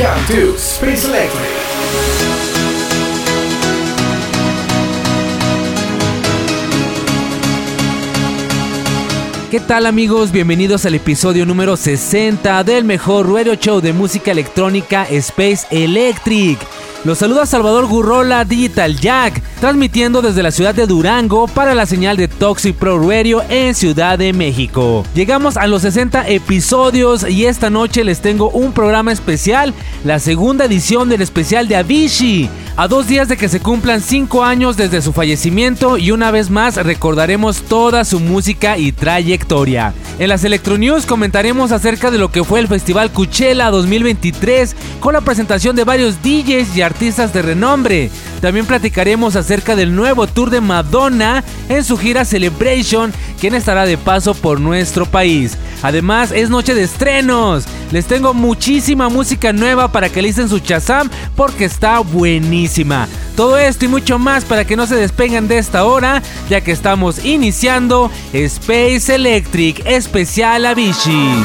Welcome to Space Electric. ¿Qué tal amigos? Bienvenidos al episodio número 60 del mejor radio show de música electrónica Space Electric. Los saluda Salvador Gurrola Digital Jack, transmitiendo desde la ciudad de Durango para la señal de Toxic Pro Radio en Ciudad de México. Llegamos a los 60 episodios y esta noche les tengo un programa especial, la segunda edición del especial de Avicii. A dos días de que se cumplan 5 años desde su fallecimiento y una vez más recordaremos toda su música y trayectoria. En las Electronews comentaremos acerca de lo que fue el Festival Coachella 2023 con la presentación de varios DJs y artistas de renombre. También platicaremos acerca del nuevo tour de Madonna en su gira Celebration, quien estará de paso por nuestro país. Además, es noche de estrenos. Les tengo muchísima música nueva para que listen su chazam porque está buenísima. Todo esto y mucho más para que no se despeguen de esta hora, ya que estamos iniciando Space Electric especial Avicii.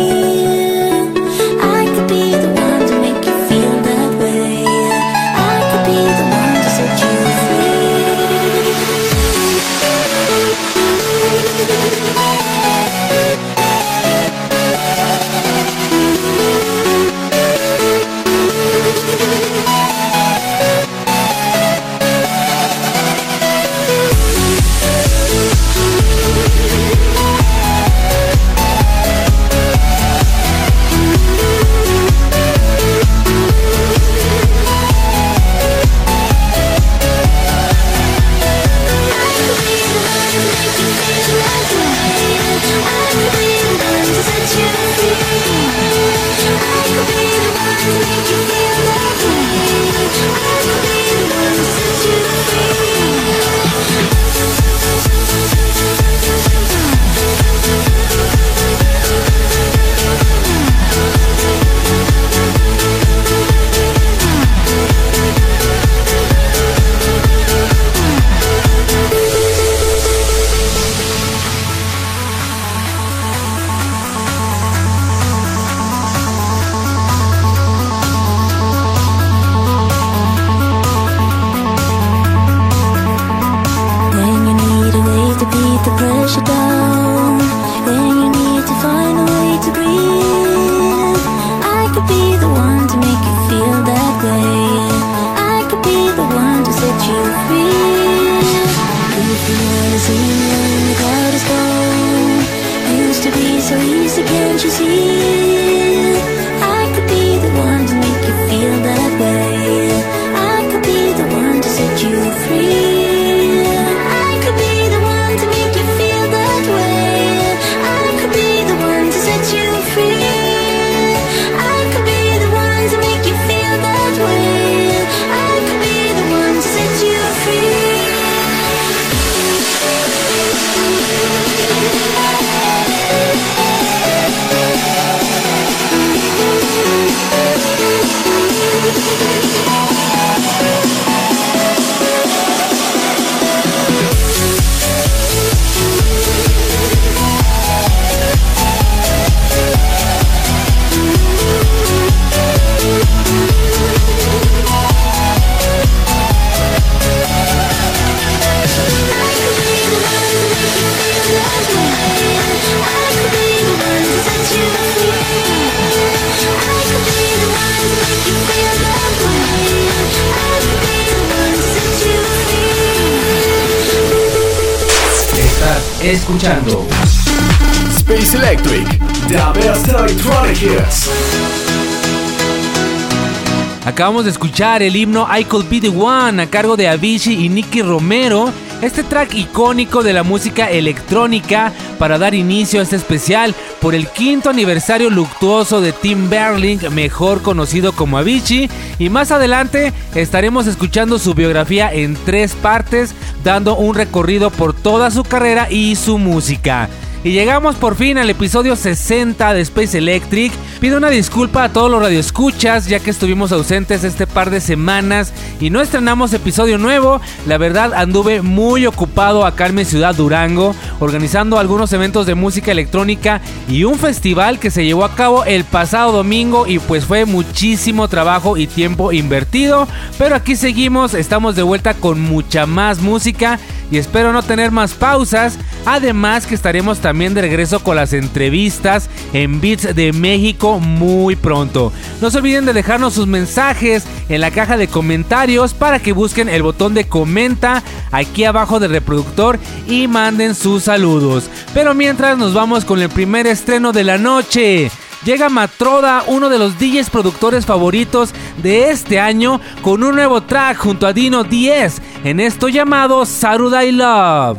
Acabamos de escuchar el himno I Could Be The One a cargo de Avicii y Nicky Romero, este track icónico de la música electrónica para dar inicio a este especial por el quinto aniversario luctuoso de Tim Berling, mejor conocido como Avicii, y más adelante estaremos escuchando su biografía en tres partes, dando un recorrido por toda su carrera y su música. Y llegamos por fin al episodio 60 de Space Electric. Pido una disculpa a todos los radioescuchas ya que estuvimos ausentes este par de semanas y no estrenamos episodio nuevo. La verdad anduve muy ocupado acá en mi ciudad Durango organizando algunos eventos de música electrónica y un festival que se llevó a cabo el pasado domingo y pues fue muchísimo trabajo y tiempo invertido. Pero aquí seguimos, estamos de vuelta con mucha más música y espero no tener más pausas. Además que estaremos también de regreso con las entrevistas en Beats de México muy pronto. No se olviden de dejarnos sus mensajes en la caja de comentarios para que busquen el botón de comenta aquí abajo del reproductor y manden sus saludos. Pero mientras nos vamos con el primer estreno de la noche. Llega Matroda, uno de los DJs productores favoritos de este año, con un nuevo track junto a Dino 10 en esto llamado Saturday Love.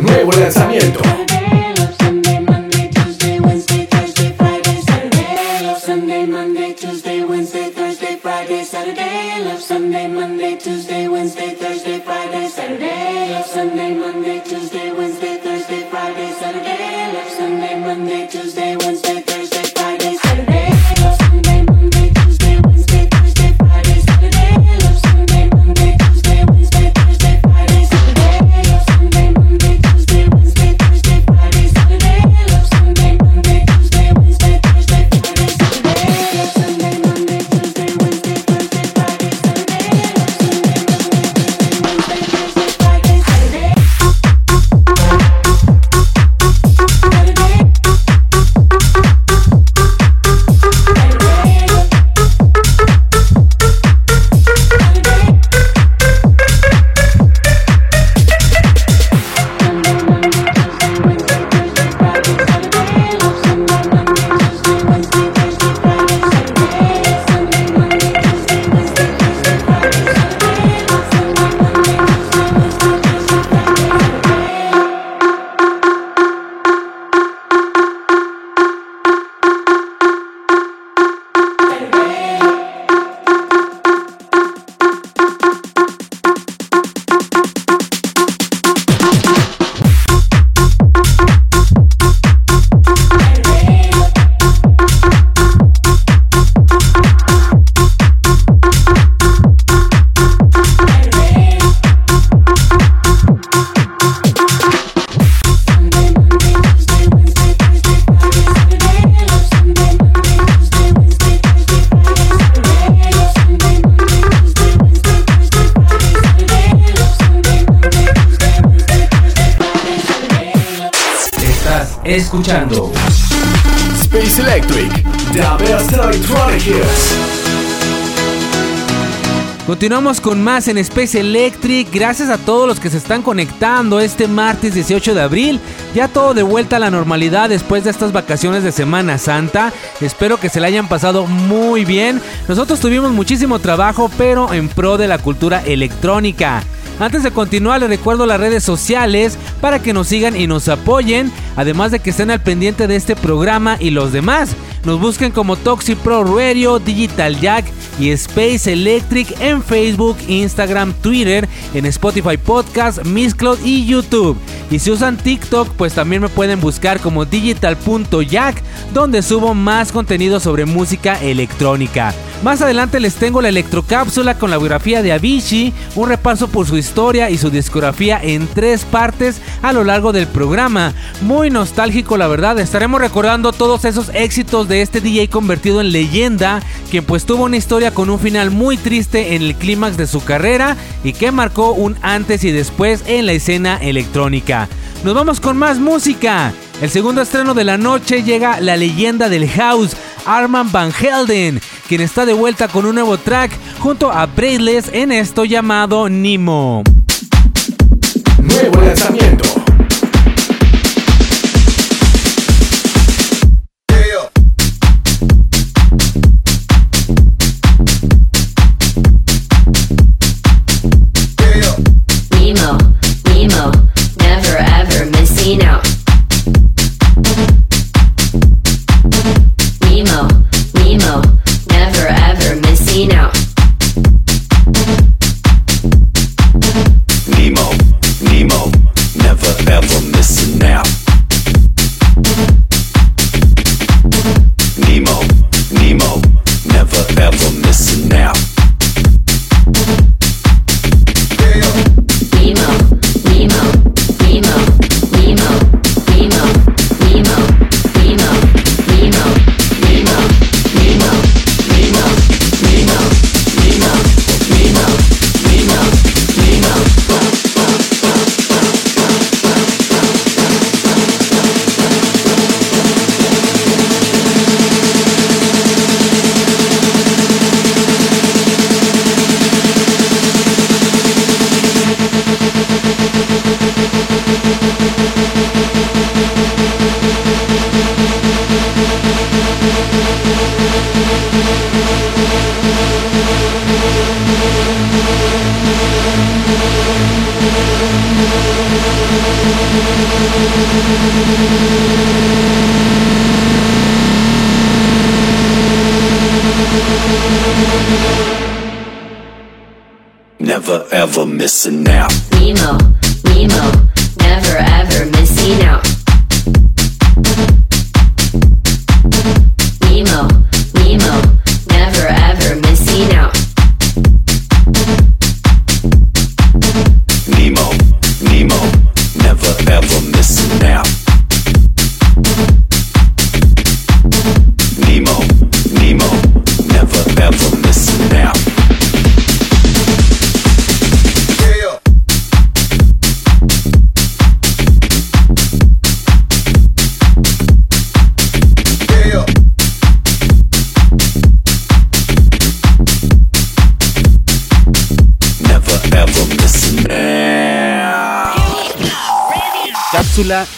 Nuevo lanzamiento. Saturday. Monday, Tuesday, Wednesday, Thursday, Friday, Saturday. Monday, Tuesday, Wednesday, escuchando Space Electric, the best electronic hits. Continuamos con más en Space Electric. Gracias a todos los que se están conectando este martes 18 de abril. Ya todo de vuelta a la normalidad después de estas vacaciones de Semana Santa. Espero que se la hayan pasado muy bien. Nosotros tuvimos muchísimo trabajo, pero en pro de la cultura electrónica. Antes de continuar, les recuerdo las redes sociales para que nos sigan y nos apoyen, además de que estén al pendiente de este programa y los demás. Nos busquen como Toxi Pro Radio, Digital Jack y Space Electric en Facebook, Instagram, Twitter, en Spotify Podcast, Mixcloud y YouTube. Y si usan TikTok, pues también me pueden buscar como digital.jack, donde subo más contenido sobre música electrónica. Más adelante les tengo la electrocápsula con la biografía de Avicii, un repaso por su historia y su discografía en tres partes a lo largo del programa. Muy nostálgico la verdad, estaremos recordando todos esos éxitos de este DJ convertido en leyenda, quien pues tuvo una historia con un final muy triste en el clímax de su carrera y que marcó un antes y después en la escena electrónica. Nos vamos con más música. El segundo estreno de la noche llega la leyenda del house, Arman Van Helden, quien está de vuelta con un nuevo track junto a Braceless en esto llamado Nimo. Nuevo lanzamiento.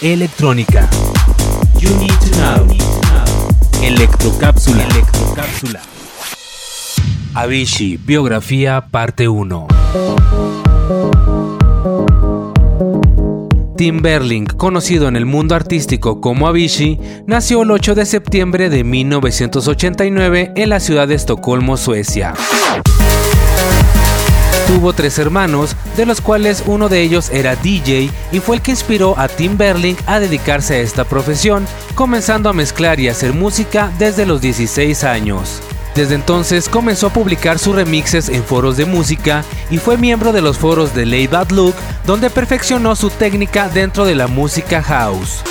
Electrónica. You need to know. Electrocápsula. Electrocápsula. Avicii, biografía, parte 1. Tim Berling, conocido en el mundo artístico como Avicii, nació el 8 de septiembre de 1989 en la ciudad de Estocolmo, Suecia. Tuvo tres hermanos, de los cuales uno de ellos era DJ y fue el que inspiró a Tim Berling a dedicarse a esta profesión, comenzando a mezclar y hacer música desde los 16 años. Desde entonces comenzó a publicar sus remixes en foros de música y fue miembro de los foros de Lay Bad Look, donde perfeccionó su técnica dentro de la música house.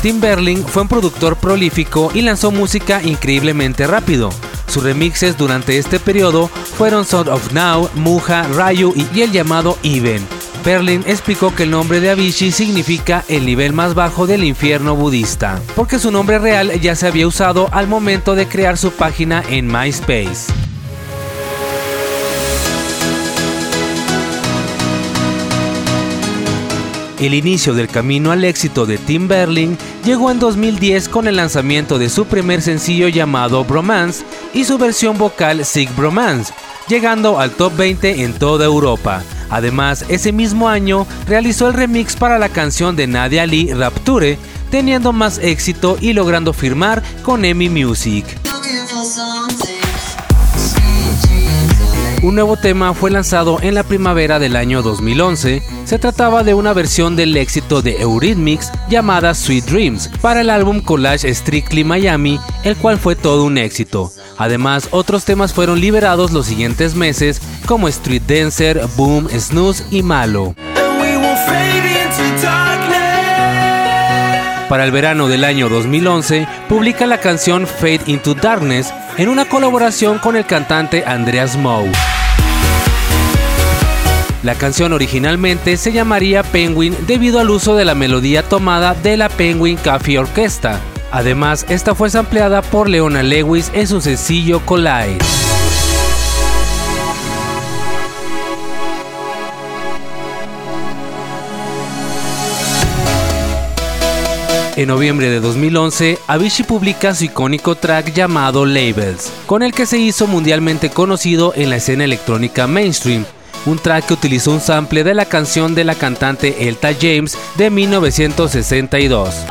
Tim Berling fue un productor prolífico y lanzó música increíblemente rápido. Sus remixes durante este periodo fueron Sound of Now, Muja, Rayu y el llamado Even. Berlin explicó que el nombre de Avicii significa el nivel más bajo del infierno budista, porque su nombre real ya se había usado al momento de crear su página en MySpace. El inicio del camino al éxito de Tim Berling llegó en 2010 con el lanzamiento de su primer sencillo llamado Bromance y su versión vocal Sick Bromance, llegando al top 20 en toda Europa. Además, ese mismo año realizó el remix para la canción de Nadia Lee Rapture, teniendo más éxito y logrando firmar con EMI Music. Un nuevo tema fue lanzado en la primavera del año 2011. Se trataba de una versión del éxito de Eurythmics llamada Sweet Dreams para el álbum Collage Strictly Miami, el cual fue todo un éxito. Además, otros temas fueron liberados los siguientes meses como Street Dancer, Boom, Snooze y Malo. Para el verano del año 2011, publica la canción Fade into Darkness en una colaboración con el cantante Andreas Moe. La canción originalmente se llamaría Penguin debido al uso de la melodía tomada de la Penguin Coffee Orquesta. Además, esta fue sampleada por Leona Lewis en su sencillo Collide. En noviembre de 2011, Avicii publica su icónico track llamado Labels, con el que se hizo mundialmente conocido en la escena electrónica mainstream. Un track que utilizó un sample de la canción de la cantante Elta James de 1962.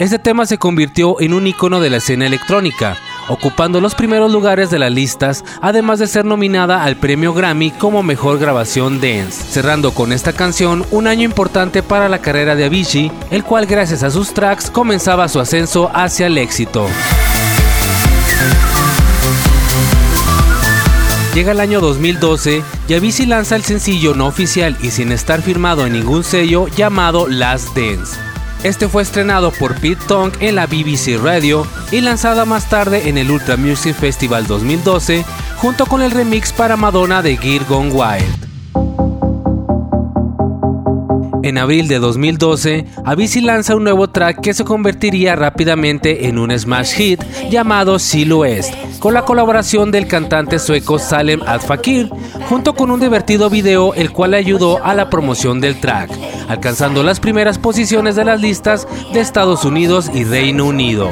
Este tema se convirtió en un icono de la escena electrónica, ocupando los primeros lugares de las listas, además de ser nominada al premio Grammy como mejor grabación dance, cerrando con esta canción un año importante para la carrera de Avicii, el cual gracias a sus tracks comenzaba su ascenso hacia el éxito. Llega el año 2012 y Avicii lanza el sencillo no oficial y sin estar firmado en ningún sello llamado Last Dance. Este fue estrenado por Pete Tong en la BBC Radio y lanzada más tarde en el Ultra Music Festival 2012 junto con el remix para Madonna de Gear Gone Wild. En abril de 2012, Avicii lanza un nuevo track que se convertiría rápidamente en un smash hit llamado Silhouette, con la colaboración del cantante sueco Salem Al-Fakir, junto con un divertido video el cual ayudó a la promoción del track, alcanzando las primeras posiciones de las listas de Estados Unidos y Reino Unido.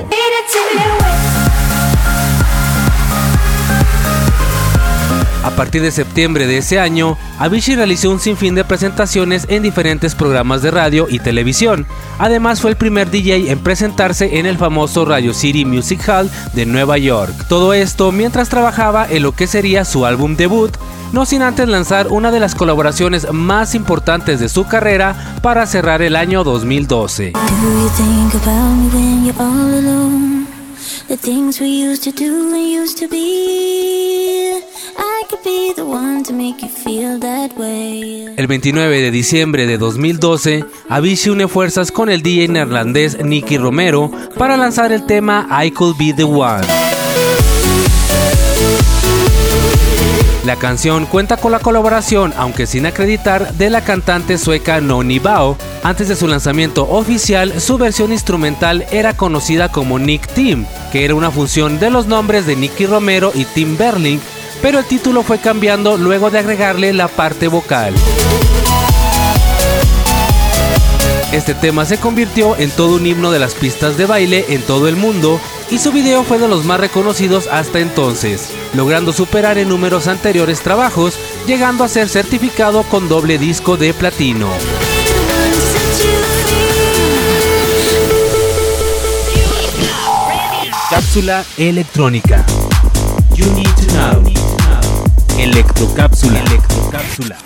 Partir de septiembre de ese año, Avicii realizó un sinfín de presentaciones en diferentes programas de radio y televisión. Además fue el primer DJ en presentarse en el famoso Radio City Music Hall de Nueva York. Todo esto mientras trabajaba en lo que sería su álbum debut, no sin antes lanzar una de las colaboraciones más importantes de su carrera para cerrar el año 2012. El 29 de diciembre de 2012, Avicii une fuerzas con el DJ neerlandés Nicky Romero para lanzar el tema I Could Be The One. La canción cuenta con la colaboración, aunque sin acreditar, de la cantante sueca Noni Bao. Antes de su lanzamiento oficial, su versión instrumental era conocida como Nick Tim, que era una función de los nombres de Nicky Romero y Tim Berling, pero el título fue cambiando luego de agregarle la parte vocal. Este tema se convirtió en todo un himno de las pistas de baile en todo el mundo y su video fue de los más reconocidos hasta entonces, logrando superar en números anteriores trabajos, llegando a ser certificado con doble disco de platino. Cápsula electrónica. Electrocápsula. Electrocápsula.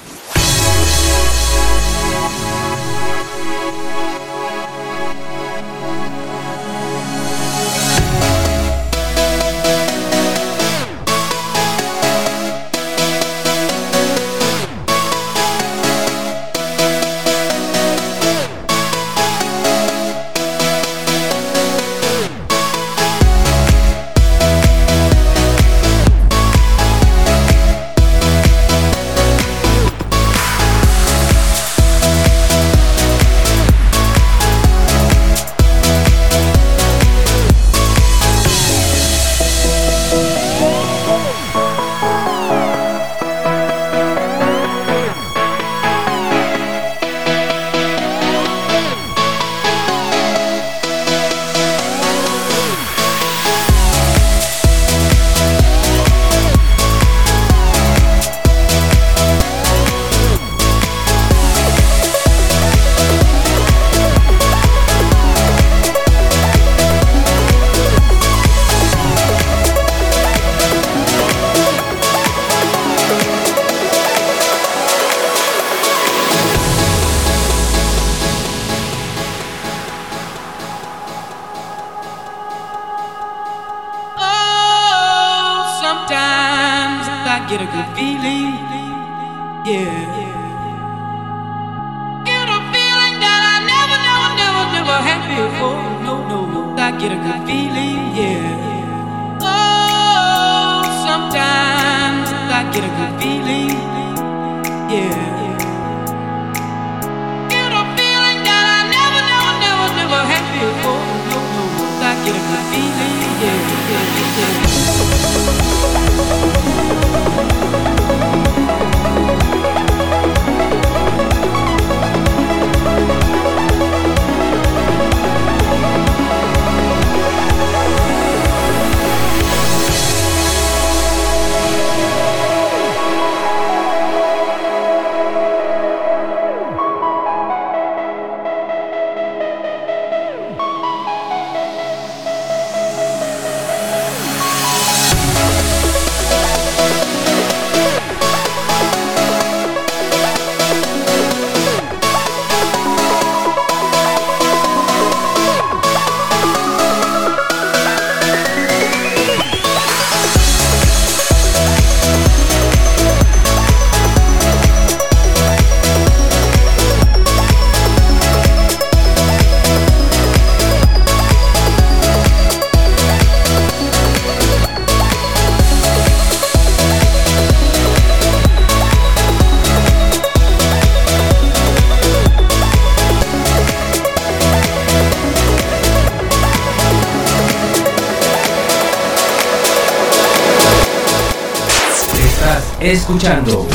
Escuchando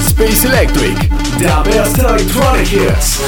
Space Electric, the best electronic hits.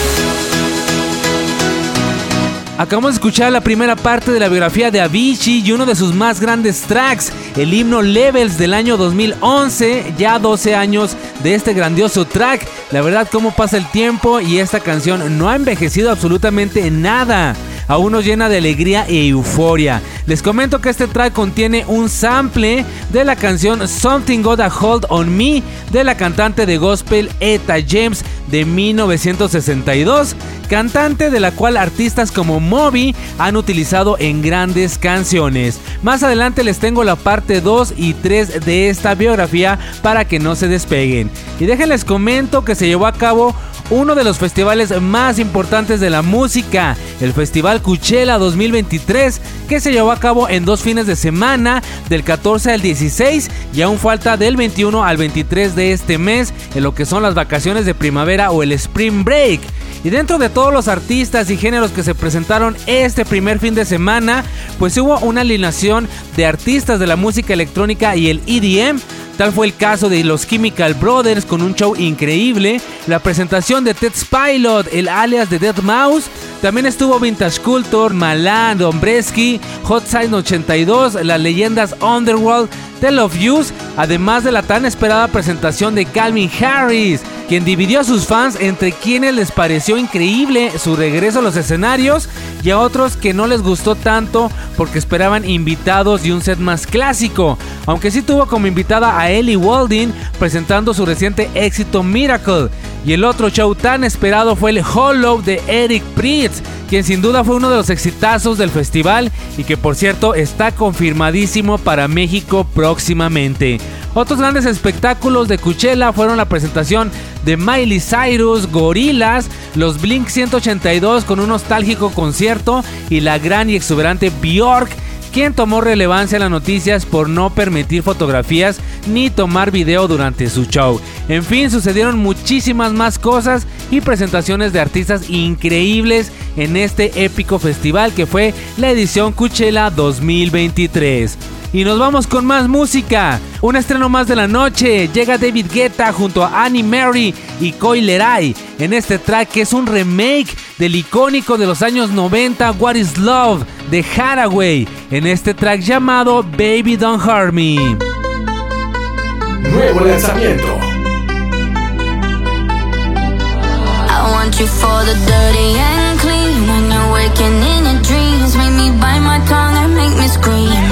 Acabamos de escuchar la primera parte de la biografía de Avicii y uno de sus más grandes tracks, el himno Levels del año 2011, ya 12 años de este grandioso track. La verdad, cómo pasa el tiempo y esta canción no ha envejecido absolutamente nada aún nos llena de alegría e euforia. Les comento que este track contiene un sample de la canción Something Got a Hold on Me de la cantante de gospel Etta James de 1962, cantante de la cual artistas como Moby han utilizado en grandes canciones. Más adelante les tengo la parte 2 y 3 de esta biografía para que no se despeguen. Y déjenles comento que se llevó a cabo uno de los festivales más importantes de la música, el Festival Coachella 2023, que se llevó a cabo en dos fines de semana, del 14 al 16 y aún falta del 21 al 23 de este mes, en lo que son las vacaciones de primavera o el Spring Break. Y dentro de todos los artistas y géneros que se presentaron este primer fin de semana, pues hubo una alineación de artistas de la música electrónica y el EDM. Tal fue el caso de los Chemical Brothers con un show increíble, la presentación de Ted Pilot, el alias de Dead Mouse, también estuvo Vintage Culture, Malan, Dombresky, Hot Side 82, las leyendas Underworld, Tell of Use, además de la tan esperada presentación de Calvin Harris, quien dividió a sus fans entre quienes les pareció increíble su regreso a los escenarios y a otros que no les gustó tanto porque esperaban invitados y un set más clásico, aunque sí tuvo como invitada a Ellie Walding presentando su reciente éxito Miracle. Y el otro show tan esperado fue el Hollow de Eric Pritz, quien sin duda fue uno de los exitazos del festival y que por cierto está confirmadísimo para México próximamente. Otros grandes espectáculos de Coachella fueron la presentación de Miley Cyrus, Gorillaz, los Blink 182 con un nostálgico concierto y la gran y exuberante Bjork quien tomó relevancia en las noticias por no permitir fotografías ni tomar video durante su show. En fin, sucedieron muchísimas más cosas y presentaciones de artistas increíbles en este épico festival que fue la edición Coachella 2023. Y nos vamos con más música. Un estreno más de la noche. Llega David Guetta junto a Annie Mary y Coy Leray en este track que es un remake del icónico de los años 90 What is Love de Haraway en este track llamado Baby Don't Hurt Me. Nuevo lanzamiento. I want you for the dirty and clean. When you're waking in your dreams, make me bite my tongue and make me scream.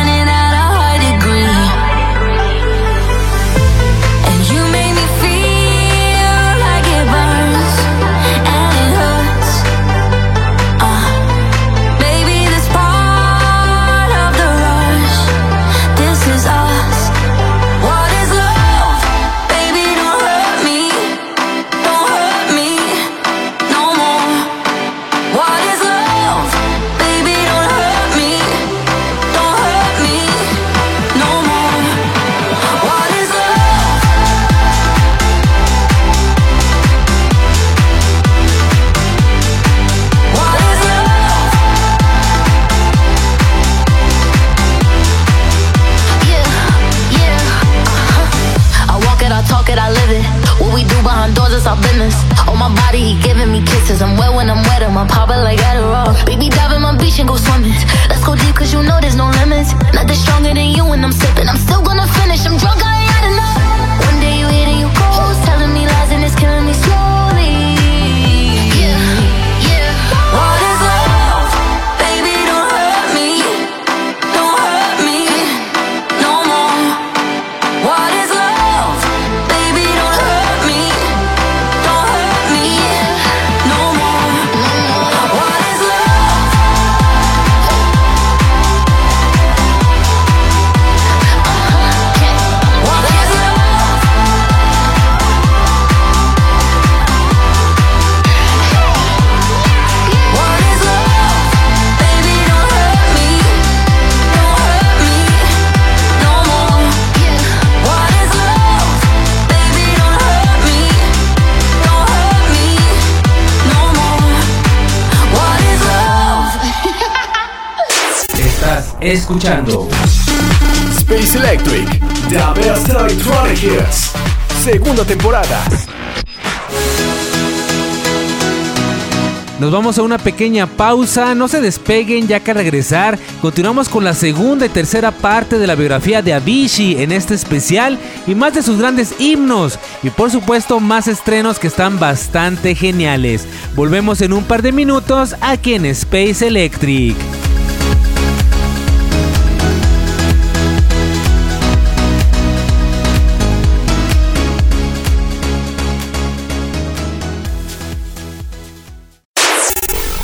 is our business. On my body, he giving me kisses. I'm wet when I'm wet, I'm popping like Adderall. Baby, dive in my beach and go swimming. Let's go deep, cause you know there's no limits. Nothing stronger than you when I'm sipping. I'm still gonna finish, I'm drunk, I ain't had enough. One day you hit and you close, telling me lies and it's killing me slowly. escuchando Space Electric, The Best Electronic Hits, segunda temporada. Nos vamos a una pequeña pausa, no se despeguen ya que al regresar continuamos con la segunda y tercera parte de la biografía de Avicii en este especial y más de sus grandes himnos y por supuesto más estrenos que están bastante geniales. Volvemos en un par de minutos aquí en Space Electric.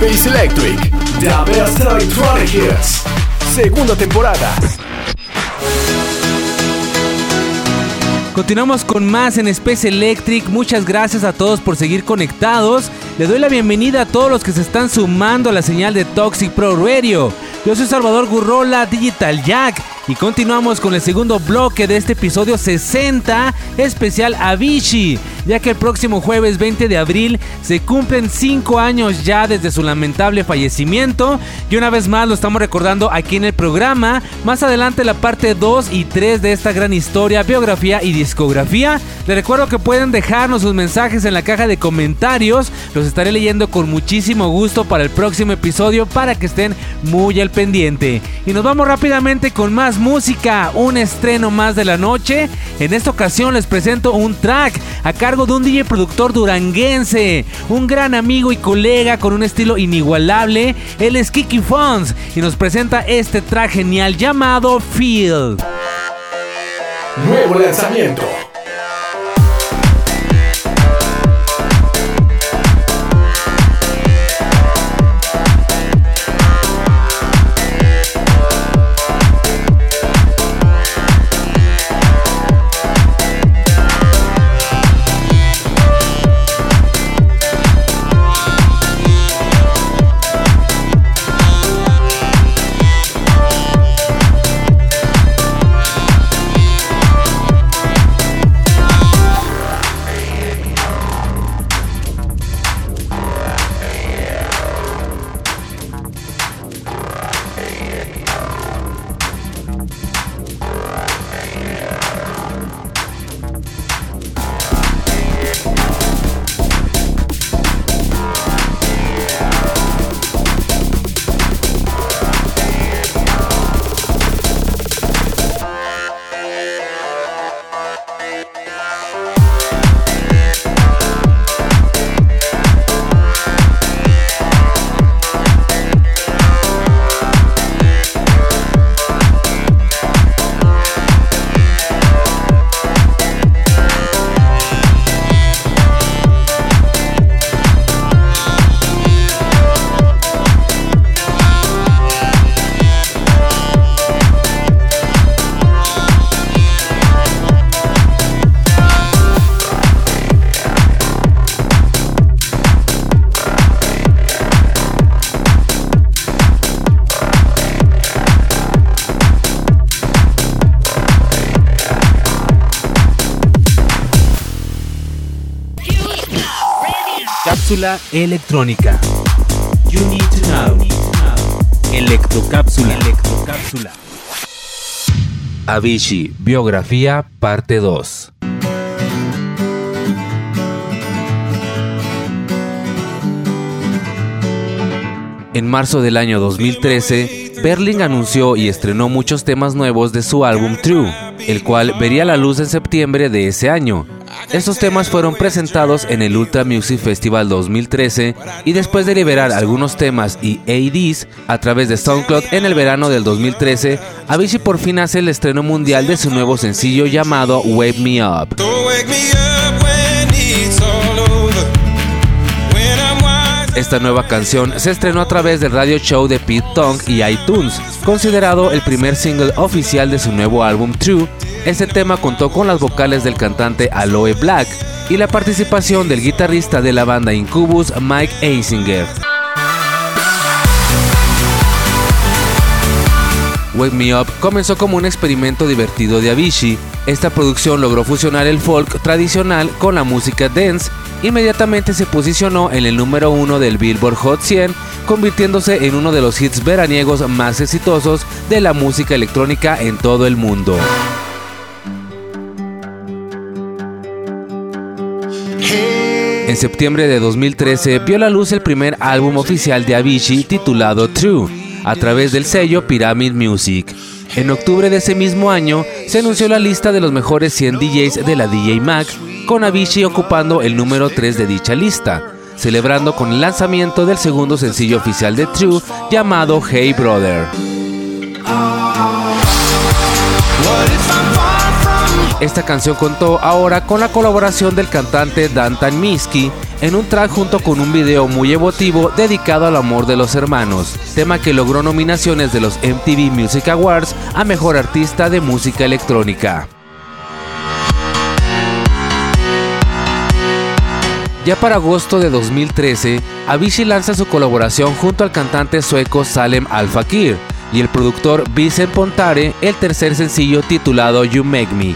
Space Electric, The Best Electronic. Segunda temporada. Continuamos con más en Space Electric. Muchas gracias a todos por seguir conectados. Le doy la bienvenida a todos los que se están sumando a la señal de Toxic Pro Radio. Yo soy Salvador Gurrola, Digital Jack, y continuamos con el segundo bloque de este episodio 60 especial Avicii, ya que el próximo jueves 20 de abril se cumplen 5 años ya desde su lamentable fallecimiento y una vez más lo estamos recordando aquí en el programa. Más adelante la parte 2 y 3 de esta gran historia, biografía y discografía. Les recuerdo que pueden dejarnos sus mensajes en la caja de comentarios, los estaré leyendo con muchísimo gusto para el próximo episodio para que estén muy al pendiente. Y nos vamos rápidamente con más música, un estreno más de la noche. En esta ocasión les presento un track a cargo de un DJ productor duranguense, un gran amigo y colega con un estilo inigualable. Él es Kiki Fons y nos presenta este track genial llamado Feel. Nuevo lanzamiento. Electrónica. Electrocápsula. Electrocápsula. Avicii, biografía, parte 2. En marzo del año 2013, Berling anunció y estrenó muchos temas nuevos de su álbum True, el cual vería la luz en septiembre de ese año. Estos temas fueron presentados en el Ultra Music Festival 2013 y después de liberar algunos temas y ADs a través de SoundCloud en el verano del 2013, Avicii por fin hace el estreno mundial de su nuevo sencillo llamado Wake Me Up. Esta nueva canción se estrenó a través del radio show de Pete Tong y iTunes, considerado el primer single oficial de su nuevo álbum True. Este tema contó con las vocales del cantante Aloe Black y la participación del guitarrista de la banda Incubus, Mike Eisinger. Wake Me Up comenzó como un experimento divertido de Avicii. Esta producción logró fusionar el folk tradicional con la música dance. Inmediatamente se posicionó en el número uno del Billboard Hot 100, convirtiéndose en uno de los hits veraniegos más exitosos de la música electrónica en todo el mundo. En septiembre de 2013 vio la luz el primer álbum oficial de Avicii titulado True, a través del sello Pyramid Music. En octubre de ese mismo año se anunció la lista de los mejores 100 DJs de la DJ Mag, con Avicii ocupando el número 3 de dicha lista, celebrando con el lanzamiento del segundo sencillo oficial de True llamado Hey Brother. Esta canción contó ahora con la colaboración del cantante Dantan Miski en un track junto con un video muy emotivo dedicado al amor de los hermanos, tema que logró nominaciones de los MTV Music Awards a Mejor Artista de Música Electrónica. Ya para agosto de 2013, Avicii lanza su colaboración junto al cantante sueco Salem Al Fakir y el productor Vincent Pontare el tercer sencillo titulado You Make Me,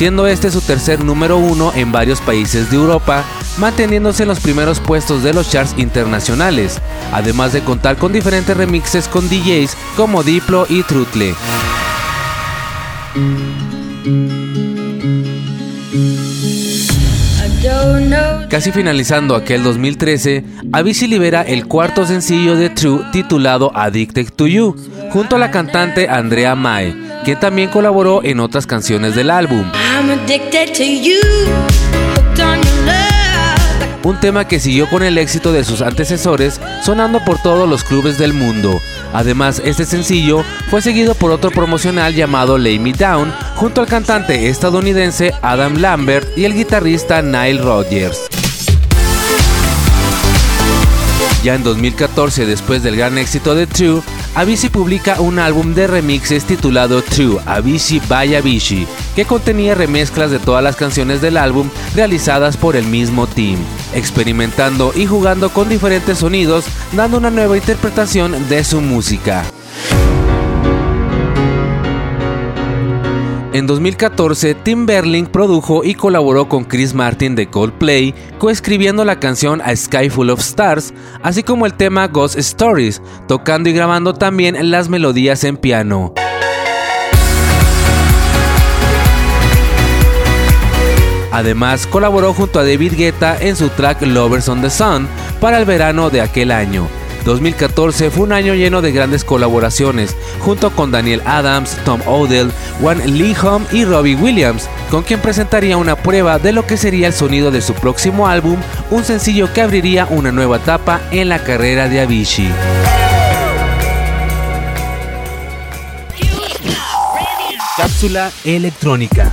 siendo este su tercer número uno en varios países de Europa, manteniéndose en los primeros puestos de los charts internacionales, además de contar con diferentes remixes con DJs como Diplo y Trutle. Casi finalizando aquel 2013, Avicii libera el cuarto sencillo de True titulado Addicted to You, junto a la cantante Andrea Mae, quien también colaboró en otras canciones del álbum. Un tema que siguió con el éxito de sus antecesores, sonando por todos los clubes del mundo. Además, este sencillo fue seguido por otro promocional llamado Lay Me Down, junto al cantante estadounidense Adam Lambert y el guitarrista Nile Rodgers. Ya en 2014, después del gran éxito de True, Avicii publica un álbum de remixes titulado True Avicii by Avicii, que contenía remezclas de todas las canciones del álbum realizadas por el mismo team, experimentando y jugando con diferentes sonidos, dando una nueva interpretación de su música. En 2014, Tim Berling produjo y colaboró con Chris Martin de Coldplay, coescribiendo la canción A Sky Full of Stars, así como el tema Ghost Stories, tocando y grabando también las melodías en piano. Además, colaboró junto a David Guetta en su track Lovers on the Sun para el verano de aquel año. 2014 fue un año lleno de grandes colaboraciones, junto con Daniel Adams, Tom Odell, Juan Lee Hum y Robbie Williams, con quien presentaría una prueba de lo que sería el sonido de su próximo álbum, un sencillo que abriría una nueva etapa en la carrera de Avicii. Cápsula electrónica.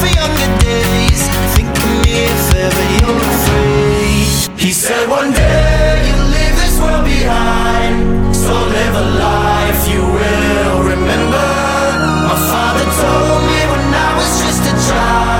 for younger days. If ever you're. He said one day you'll leave this world behind So live a life you will remember My father told me when I was just a child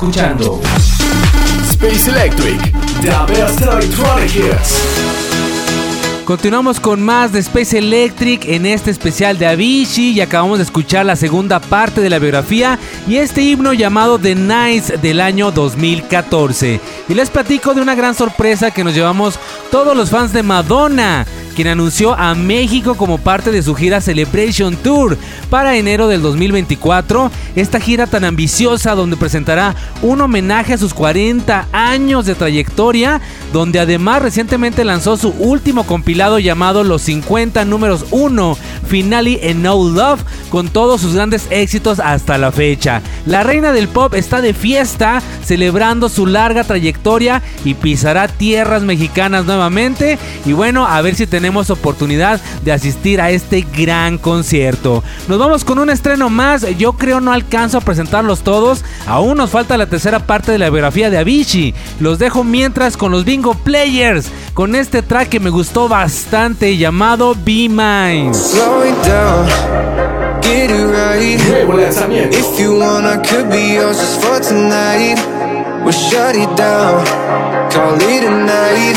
escuchando Space Electric, the best electronic hits. Continuamos con más de Space Electric en este especial de Avicii y acabamos de escuchar la segunda parte de la biografía y este himno llamado The Nights del año 2014. Y les platico de una gran sorpresa que nos llevamos todos los fans de Madonna, quien anunció a México como parte de su gira Celebration Tour para enero del 2024. Esta gira tan ambiciosa donde presentará un homenaje a sus 40 años de trayectoria, donde además recientemente lanzó su último compilado llamado Los 50 números 1, Finale and No Love, con todos sus grandes éxitos hasta la fecha. La reina del pop está de fiesta, celebrando su larga trayectoria y pisará tierras mexicanas nuevamente. Y bueno, a ver si tenemos oportunidad de asistir a este gran concierto. Nos vamos con un estreno más. Yo creo no alcanzo a presentarlos todos. Aún nos falta la tercera parte de la biografía de Avicii. Los dejo mientras con los Bingo Players. Con este track que me gustó bastante llamado Be Mine. Slow it down, get it right. Nuevo lanzamiento. If you want, I could be yours just for tonight. We'll shut it down, call it a night,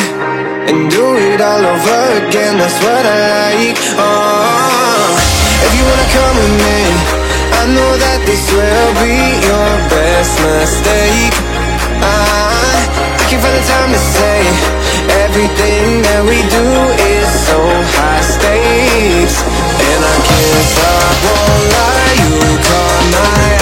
and do it all over again. That's what I like. Oh, if you wanna come with me, I know that this will be your best mistake. I, I can't find the time to say everything that we do is so high stakes, and I can't stop, won't lie. You caught my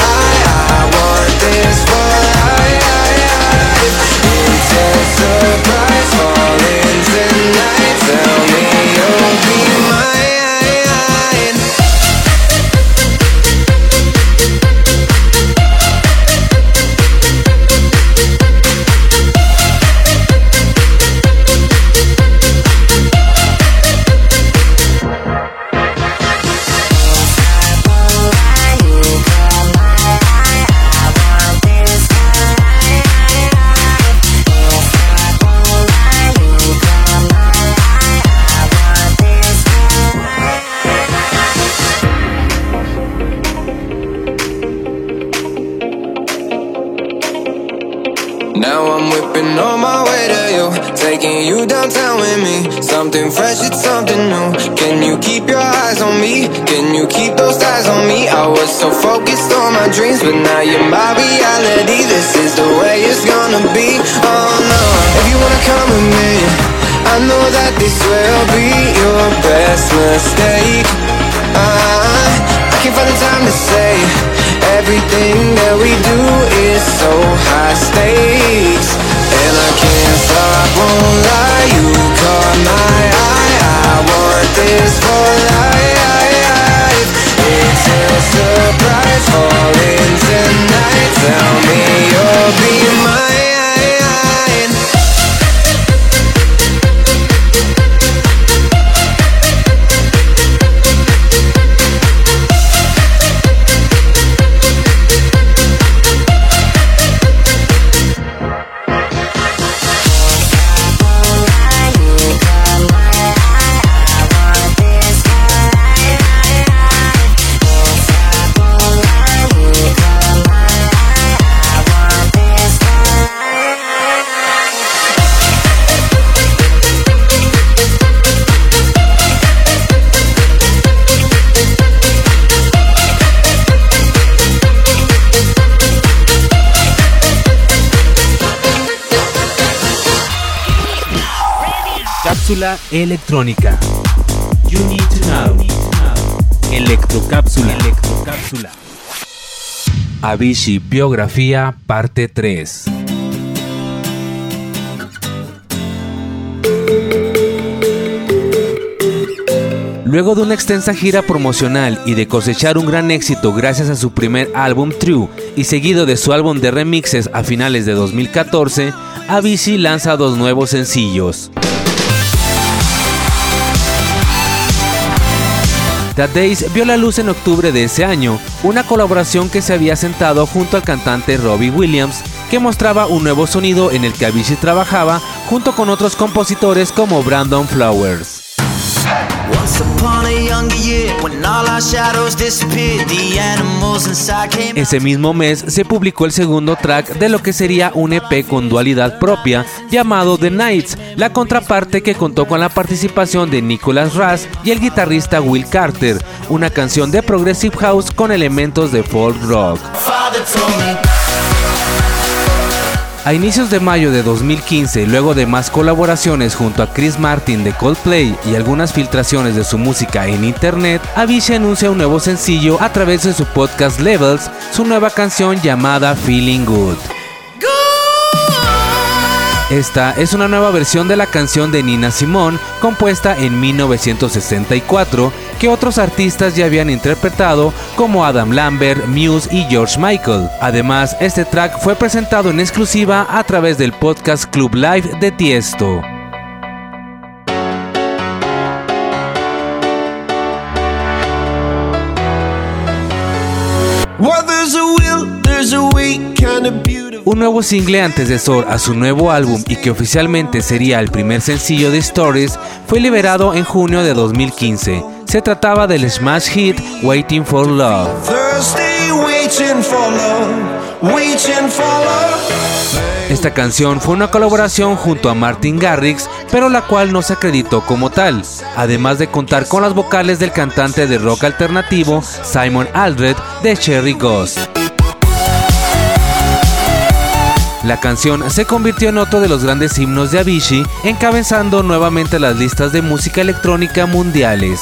downtown with me. Something fresh, it's something new. Can you keep your eyes on me? Can you keep those eyes on me? I was so focused on my dreams, but now you're my reality. This is the way it's gonna be. Oh no, if you wanna come with me, I know that this will be your best mistake. I, I can't find the time to say everything want electrónica. You need to know. Electrocápsula. Electrocápsula. Avicii Biografía, parte 3. Luego de una extensa gira promocional y de cosechar un gran éxito gracias a su primer álbum True y seguido de su álbum de remixes a finales de 2014, Avicii lanza dos nuevos sencillos. The Days vio la luz en octubre de ese año, una colaboración que se había sentado junto al cantante Robbie Williams, que mostraba un nuevo sonido en el que Avicii trabajaba junto con otros compositores como Brandon Flowers. Ese mismo mes se publicó el segundo track de lo que sería un EP con dualidad propia llamado The Nights, la contraparte que contó con la participación de Nicholas Raz y el guitarrista Will Carter, una canción de progressive house con elementos de folk rock. A inicios de mayo de 2015, luego de más colaboraciones junto a Chris Martin de Coldplay y algunas filtraciones de su música en internet, Avicii anuncia un nuevo sencillo a través de su podcast Levels, su nueva canción llamada Feeling Good. Esta es una nueva versión de la canción de Nina Simone, compuesta en 1964, que otros artistas ya habían interpretado, como Adam Lambert, Muse y George Michael. Además, este track fue presentado en exclusiva a través del podcast Club Live de Tiesto. Un nuevo single antecesor a su nuevo álbum y que oficialmente sería el primer sencillo de Stories fue liberado en junio de 2015. Se trataba del smash hit Waiting for Love. Esta canción fue una colaboración junto a Martin Garrix, pero la cual no se acreditó como tal, además de contar con las vocales del cantante de rock alternativo Simon Aldred de Cherry Ghost. La canción se convirtió en otro de los grandes himnos de Avicii, encabezando nuevamente las listas de música electrónica mundiales.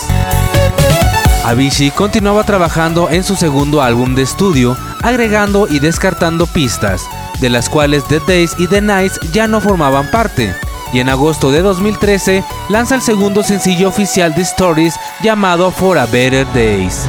Avicii continuaba trabajando en su segundo álbum de estudio, agregando y descartando pistas, de las cuales The Days y The Nights ya no formaban parte, y en agosto de 2013 lanza el segundo sencillo oficial de Stories llamado For a Better Days.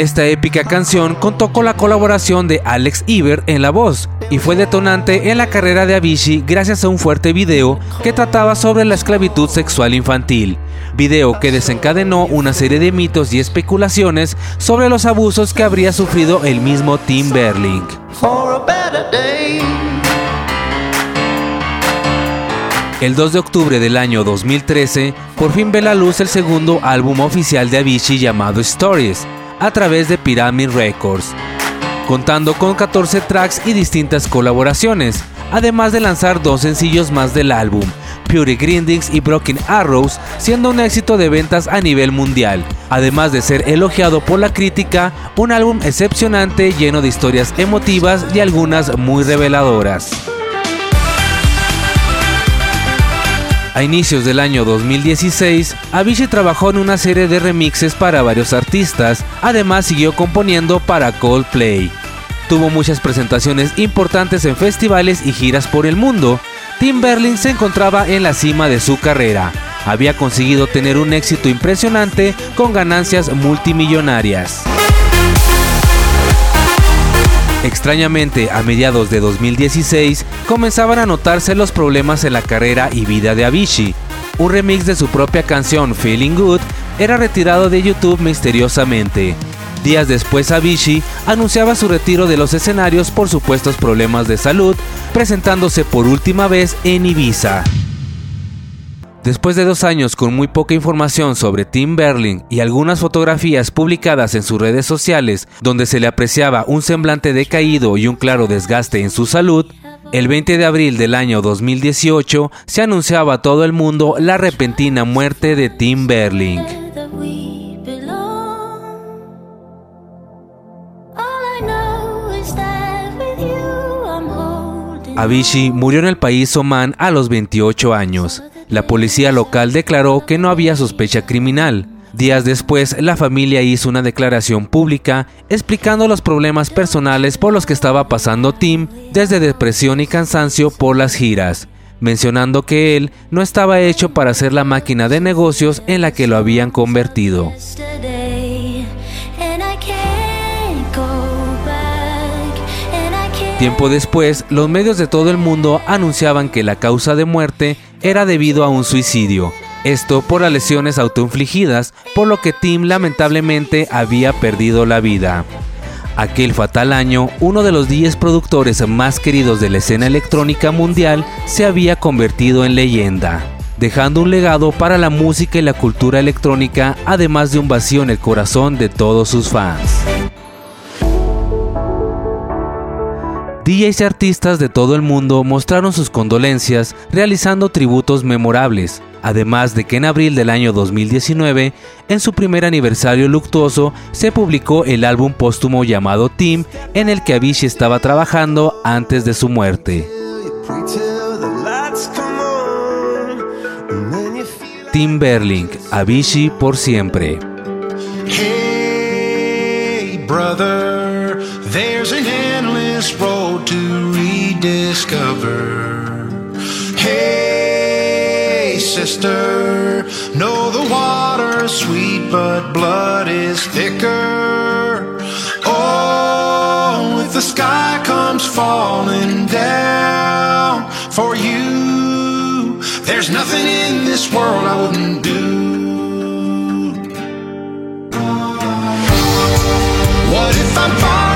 Esta épica canción contó con la colaboración de Alex Iber en la voz y fue detonante en la carrera de Avicii gracias a un fuerte video que trataba sobre la esclavitud sexual infantil, video que desencadenó una serie de mitos y especulaciones sobre los abusos que habría sufrido el mismo Tim Berling. El 2 de octubre del año 2013, por fin ve la luz el segundo álbum oficial de Avicii llamado Stories, a través de Pyramid Records, contando con 14 tracks y distintas colaboraciones, además de lanzar dos sencillos más del álbum, Pure Grindings y Broken Arrows, siendo un éxito de ventas a nivel mundial, además de ser elogiado por la crítica, un álbum excepcionante lleno de historias emotivas y algunas muy reveladoras. A inicios del año 2016, Avicii trabajó en una serie de remixes para varios artistas, además siguió componiendo para Coldplay. Tuvo muchas presentaciones importantes en festivales y giras por el mundo. Tim Berlin se encontraba en la cima de su carrera. Había conseguido tener un éxito impresionante con ganancias multimillonarias. Extrañamente, a mediados de 2016 comenzaban a notarse los problemas en la carrera y vida de Avicii. Un remix de su propia canción Feeling Good era retirado de YouTube misteriosamente. Días después Avicii anunciaba su retiro de los escenarios por supuestos problemas de salud, presentándose por última vez en Ibiza. Después de dos años con muy poca información sobre Tim Berling y algunas fotografías publicadas en sus redes sociales donde se le apreciaba un semblante decaído y un claro desgaste en su salud, el 20 de abril del año 2018 se anunciaba a todo el mundo la repentina muerte de Tim Berling. Avicii murió en el país Oman a los 28 años. La policía local declaró que no había sospecha criminal. Días después, la familia hizo una declaración pública explicando los problemas personales por los que estaba pasando Tim, desde depresión y cansancio por las giras, mencionando que él no estaba hecho para ser la máquina de negocios en la que lo habían convertido. Tiempo después, los medios de todo el mundo anunciaban que la causa de muerte era debido a un suicidio, esto por las lesiones autoinfligidas, por lo que Tim lamentablemente había perdido la vida. Aquel fatal año, uno de los 10 productores más queridos de la escena electrónica mundial se había convertido en leyenda, dejando un legado para la música y la cultura electrónica, además de un vacío en el corazón de todos sus fans. DJs y artistas de todo el mundo mostraron sus condolencias realizando tributos memorables, además de que en abril del año 2019, en su primer aniversario luctuoso, se publicó el álbum póstumo llamado Team, en el que Avicii estaba trabajando antes de su muerte. Tim Berling, Avicii por siempre. Hey, brother, endless road to rediscover. Hey, sister, know the water's sweet, but blood is thicker. Oh, if the sky comes falling down for you, there's nothing in this world I wouldn't do. What if I'm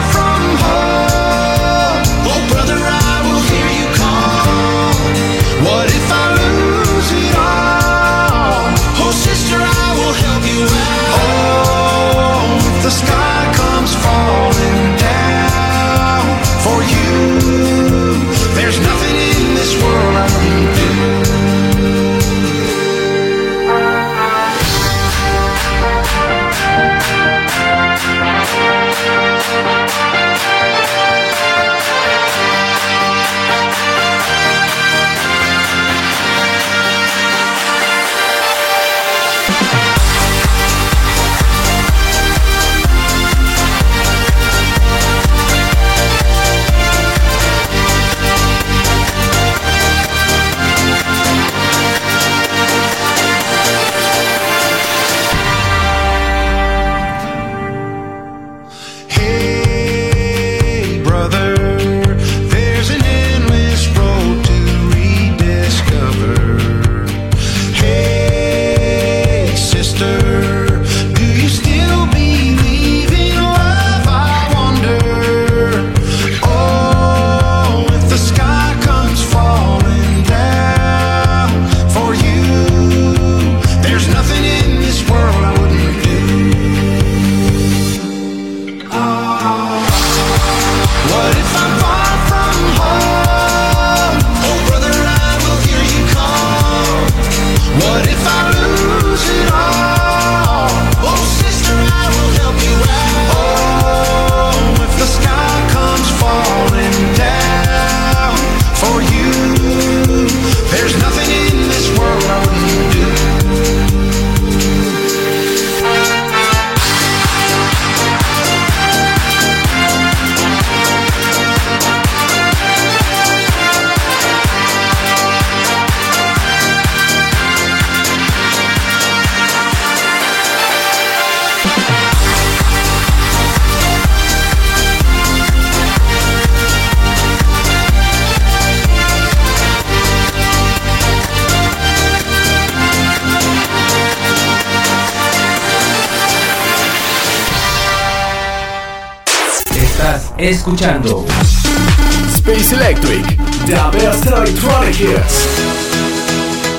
escuchando Space Electric, The Best Electronic Hits.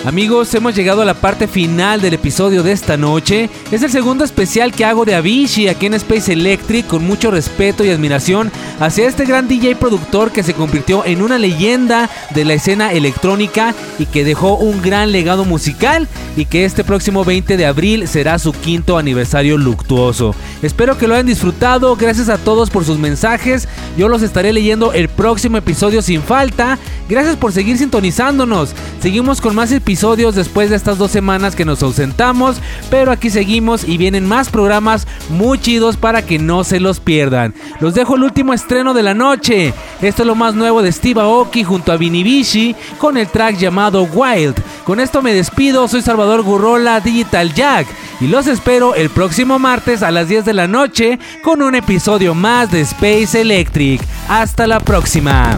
Amigos, hemos llegado a la parte final del episodio de esta noche. Es el segundo especial que hago de Avicii aquí en Space Electric con mucho respeto y admiración hacia este gran DJ productor que se convirtió en una leyenda de la escena electrónica y que dejó un gran legado musical y que este próximo 20 de abril será su quinto aniversario luctuoso. Espero que lo hayan disfrutado, gracias a todos por sus mensajes, yo los estaré leyendo el próximo episodio sin falta. Gracias por seguir sintonizándonos. Seguimos con más episodios después de estas dos semanas que nos ausentamos, pero aquí seguimos y vienen más programas muy chidos para que no se los pierdan. Los dejo el último estreno de la noche. Esto es lo más nuevo de Steve Aoki junto a Vinivici con el track llamado Wild. Con esto me despido, soy Salvador Gurrola Digital Jack y los espero el próximo martes a las 10 de la noche con un episodio más de Space Electric. Hasta la próxima.